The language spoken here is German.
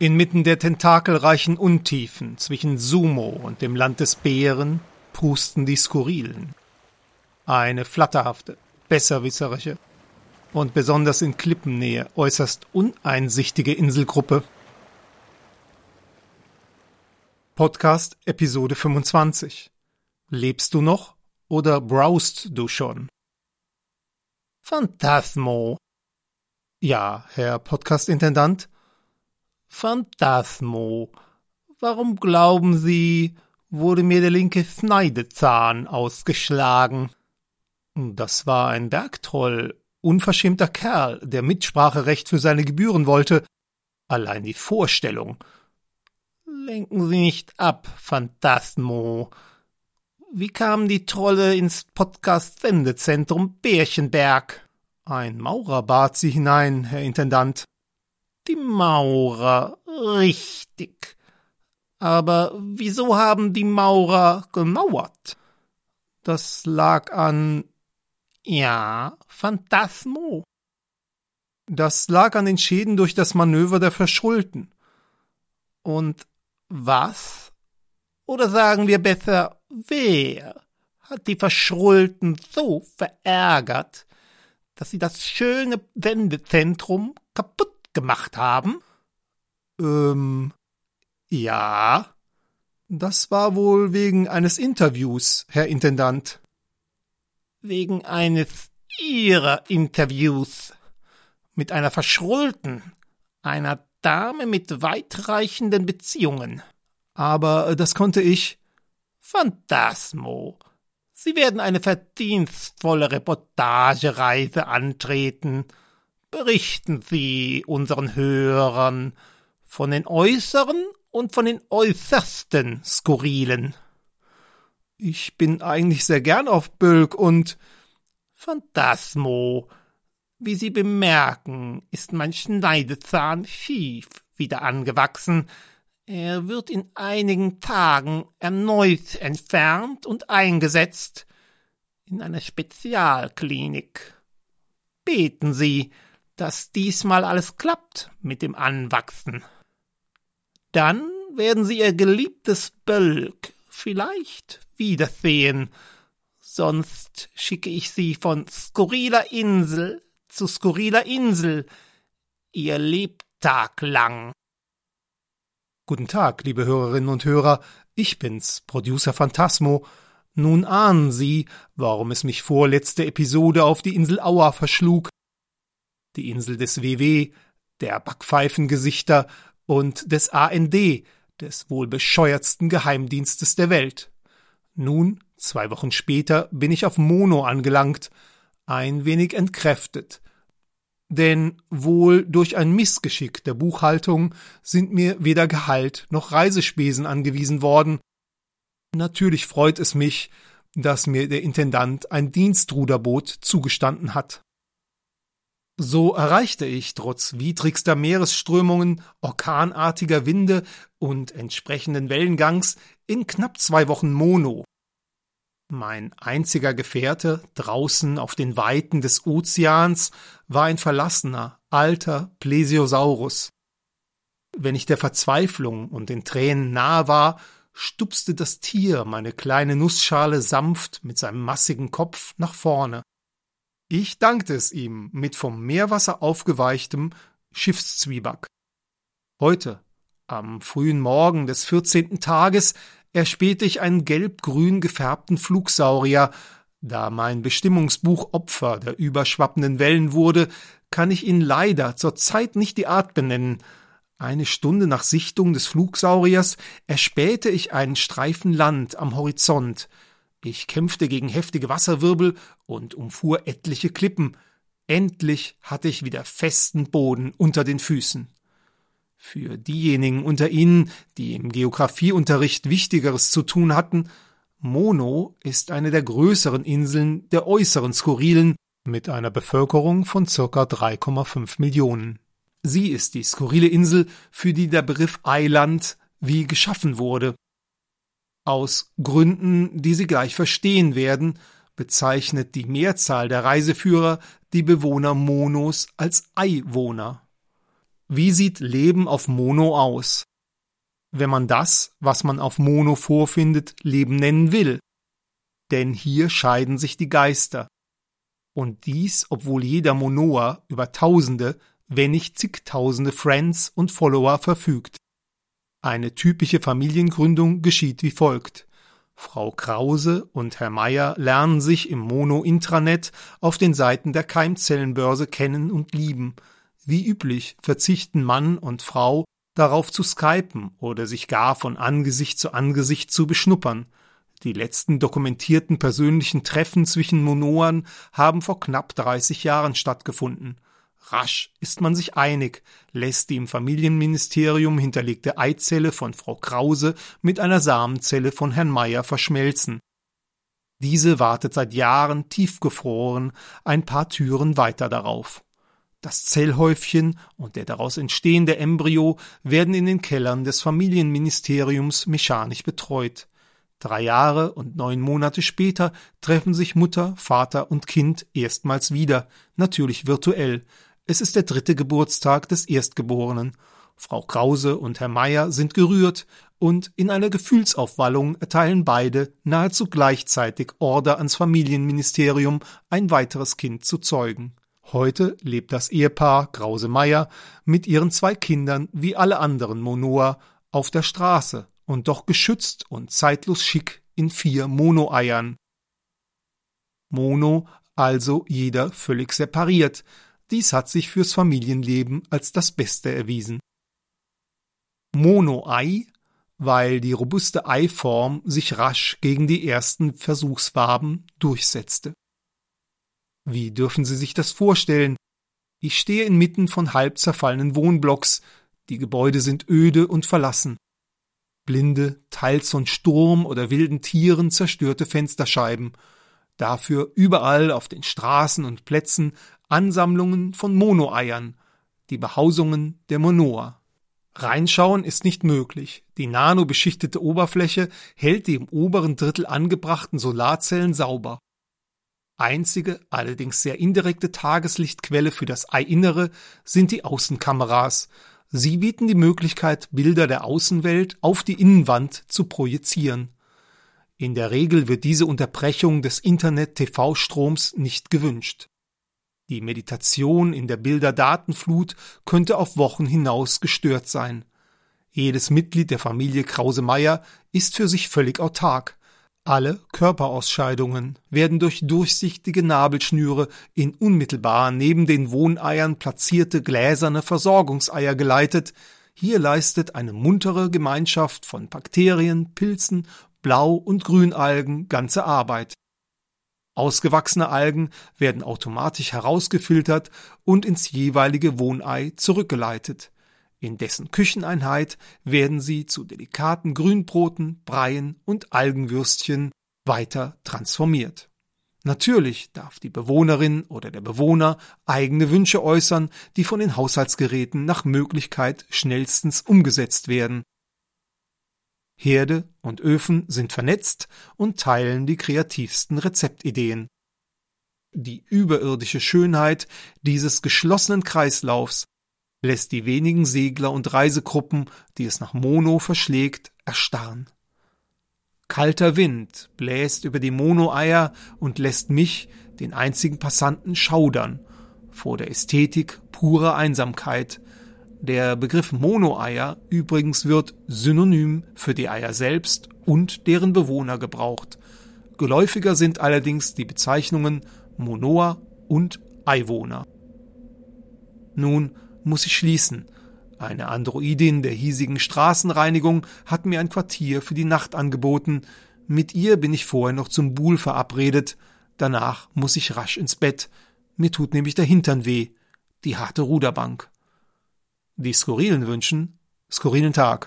Inmitten der tentakelreichen Untiefen zwischen Sumo und dem Land des Bären pusten die Skurrilen. Eine flatterhafte, besserwisserische und besonders in Klippennähe äußerst uneinsichtige Inselgruppe. Podcast Episode 25. Lebst du noch oder browst du schon? Phantasmo. Ja, Herr Podcast-Intendant, Phantasmo. Warum glauben Sie, wurde mir der linke Schneidezahn ausgeschlagen? Das war ein Bergtroll, unverschämter Kerl, der Mitspracherecht für seine Gebühren wollte. Allein die Vorstellung. Lenken Sie nicht ab, Phantasmo. Wie kamen die Trolle ins Podcast-Sendezentrum Bärchenberg? Ein Maurer bat sie hinein, Herr Intendant. Die Maurer, richtig. Aber wieso haben die Maurer gemauert? Das lag an. Ja, Phantasmo. Das lag an den Schäden durch das Manöver der Verschulten. Und was? Oder sagen wir besser, wer hat die Verschulten so verärgert, dass sie das schöne Sendezentrum kaputt gemacht haben? Ähm, ja. Das war wohl wegen eines Interviews, Herr Intendant. Wegen eines Ihrer Interviews. Mit einer Verschrullten, einer Dame mit weitreichenden Beziehungen. Aber das konnte ich. Phantasmo. Sie werden eine verdienstvolle Reportagereise antreten berichten Sie unseren Hörern von den äußeren und von den äußersten Skurrilen. Ich bin eigentlich sehr gern auf Bölk und Phantasmo. Wie Sie bemerken, ist mein Schneidezahn schief wieder angewachsen. Er wird in einigen Tagen erneut entfernt und eingesetzt in einer Spezialklinik. Beten Sie, dass diesmal alles klappt mit dem Anwachsen. Dann werden Sie Ihr geliebtes Bölk vielleicht wiedersehen, sonst schicke ich Sie von skurriler Insel zu skurriler Insel, Ihr Lebtag lang. Guten Tag, liebe Hörerinnen und Hörer, ich bin's, Producer Phantasmo. Nun ahnen Sie, warum es mich vorletzte Episode auf die Insel Aua verschlug, die Insel des WW, der Backpfeifengesichter und des AND, des wohl bescheuertsten Geheimdienstes der Welt. Nun, zwei Wochen später, bin ich auf Mono angelangt, ein wenig entkräftet. Denn wohl durch ein Missgeschick der Buchhaltung sind mir weder Gehalt noch Reisespesen angewiesen worden. Natürlich freut es mich, dass mir der Intendant ein Dienstruderboot zugestanden hat. So erreichte ich trotz widrigster Meeresströmungen, orkanartiger Winde und entsprechenden Wellengangs in knapp zwei Wochen Mono. Mein einziger Gefährte draußen auf den Weiten des Ozeans war ein verlassener, alter Plesiosaurus. Wenn ich der Verzweiflung und den Tränen nahe war, stupste das Tier meine kleine Nussschale sanft mit seinem massigen Kopf nach vorne. Ich dankte es ihm mit vom Meerwasser aufgeweichtem Schiffszwieback. Heute, am frühen Morgen des vierzehnten Tages, erspähte ich einen gelb-grün gefärbten Flugsaurier. Da mein Bestimmungsbuch Opfer der überschwappenden Wellen wurde, kann ich ihn leider zur Zeit nicht die Art benennen. Eine Stunde nach Sichtung des Flugsauriers erspähte ich einen Streifen Land am Horizont. Ich kämpfte gegen heftige Wasserwirbel und umfuhr etliche Klippen. Endlich hatte ich wieder festen Boden unter den Füßen. Für diejenigen unter Ihnen, die im Geographieunterricht Wichtigeres zu tun hatten, Mono ist eine der größeren Inseln der äußeren Skurrilen mit einer Bevölkerung von circa 3,5 Millionen. Sie ist die skurrile Insel, für die der Begriff Eiland wie geschaffen wurde. Aus Gründen, die Sie gleich verstehen werden, bezeichnet die Mehrzahl der Reiseführer die Bewohner Monos als Eiwohner. Wie sieht Leben auf Mono aus? Wenn man das, was man auf Mono vorfindet, Leben nennen will. Denn hier scheiden sich die Geister. Und dies, obwohl jeder Monoa über Tausende, wenn nicht zigtausende Friends und Follower verfügt. Eine typische Familiengründung geschieht wie folgt. Frau Krause und Herr Meier lernen sich im Mono-Intranet auf den Seiten der Keimzellenbörse kennen und lieben. Wie üblich verzichten Mann und Frau darauf zu skypen oder sich gar von Angesicht zu Angesicht zu beschnuppern. Die letzten dokumentierten persönlichen Treffen zwischen Monoern haben vor knapp 30 Jahren stattgefunden. Rasch ist man sich einig, lässt die im Familienministerium hinterlegte Eizelle von Frau Krause mit einer Samenzelle von Herrn Meier verschmelzen. Diese wartet seit Jahren tiefgefroren ein paar Türen weiter darauf. Das Zellhäufchen und der daraus entstehende Embryo werden in den Kellern des Familienministeriums mechanisch betreut. Drei Jahre und neun Monate später treffen sich Mutter, Vater und Kind erstmals wieder, natürlich virtuell, es ist der dritte Geburtstag des Erstgeborenen. Frau Krause und Herr Meier sind gerührt und in einer Gefühlsaufwallung erteilen beide nahezu gleichzeitig Order ans Familienministerium, ein weiteres Kind zu zeugen. Heute lebt das Ehepaar Krause Meier mit ihren zwei Kindern wie alle anderen Monoa auf der Straße und doch geschützt und zeitlos schick in vier Mono-Eiern. Mono, also jeder völlig separiert, dies hat sich fürs Familienleben als das Beste erwiesen. Mono-Ei, weil die robuste Eiform sich rasch gegen die ersten Versuchswaben durchsetzte. Wie dürfen Sie sich das vorstellen? Ich stehe inmitten von halb zerfallenen Wohnblocks, die Gebäude sind öde und verlassen. Blinde, teils von Sturm oder wilden Tieren zerstörte Fensterscheiben, dafür überall auf den Straßen und Plätzen Ansammlungen von Monoeiern, die Behausungen der Monoa. Reinschauen ist nicht möglich. Die nanobeschichtete Oberfläche hält die im oberen Drittel angebrachten Solarzellen sauber. Einzige, allerdings sehr indirekte Tageslichtquelle für das Eiinnere sind die Außenkameras. Sie bieten die Möglichkeit, Bilder der Außenwelt auf die Innenwand zu projizieren. In der Regel wird diese Unterbrechung des Internet-TV-Stroms nicht gewünscht. Die Meditation in der Bilderdatenflut könnte auf Wochen hinaus gestört sein. Jedes Mitglied der Familie Krause-Meyer ist für sich völlig autark. Alle Körperausscheidungen werden durch durchsichtige Nabelschnüre in unmittelbar neben den Wohneiern platzierte gläserne Versorgungseier geleitet. Hier leistet eine muntere Gemeinschaft von Bakterien, Pilzen, Blau- und Grünalgen ganze Arbeit. Ausgewachsene Algen werden automatisch herausgefiltert und ins jeweilige Wohnei zurückgeleitet. In dessen Kücheneinheit werden sie zu delikaten Grünbroten, Breien und Algenwürstchen weiter transformiert. Natürlich darf die Bewohnerin oder der Bewohner eigene Wünsche äußern, die von den Haushaltsgeräten nach Möglichkeit schnellstens umgesetzt werden. Herde und Öfen sind vernetzt und teilen die kreativsten Rezeptideen. Die überirdische Schönheit dieses geschlossenen Kreislaufs lässt die wenigen Segler und Reisegruppen, die es nach Mono verschlägt, erstarren. Kalter Wind bläst über die Mono-Eier und lässt mich, den einzigen Passanten, schaudern vor der Ästhetik purer Einsamkeit, der Begriff Monoeier übrigens wird synonym für die Eier selbst und deren Bewohner gebraucht. Geläufiger sind allerdings die Bezeichnungen Monoa und Eiwohner. Nun muss ich schließen. Eine Androidin der hiesigen Straßenreinigung hat mir ein Quartier für die Nacht angeboten. Mit ihr bin ich vorher noch zum Buhl verabredet. Danach muss ich rasch ins Bett. Mir tut nämlich der Hintern weh. Die harte Ruderbank die skurrilen wünschen, skurrilen Tag.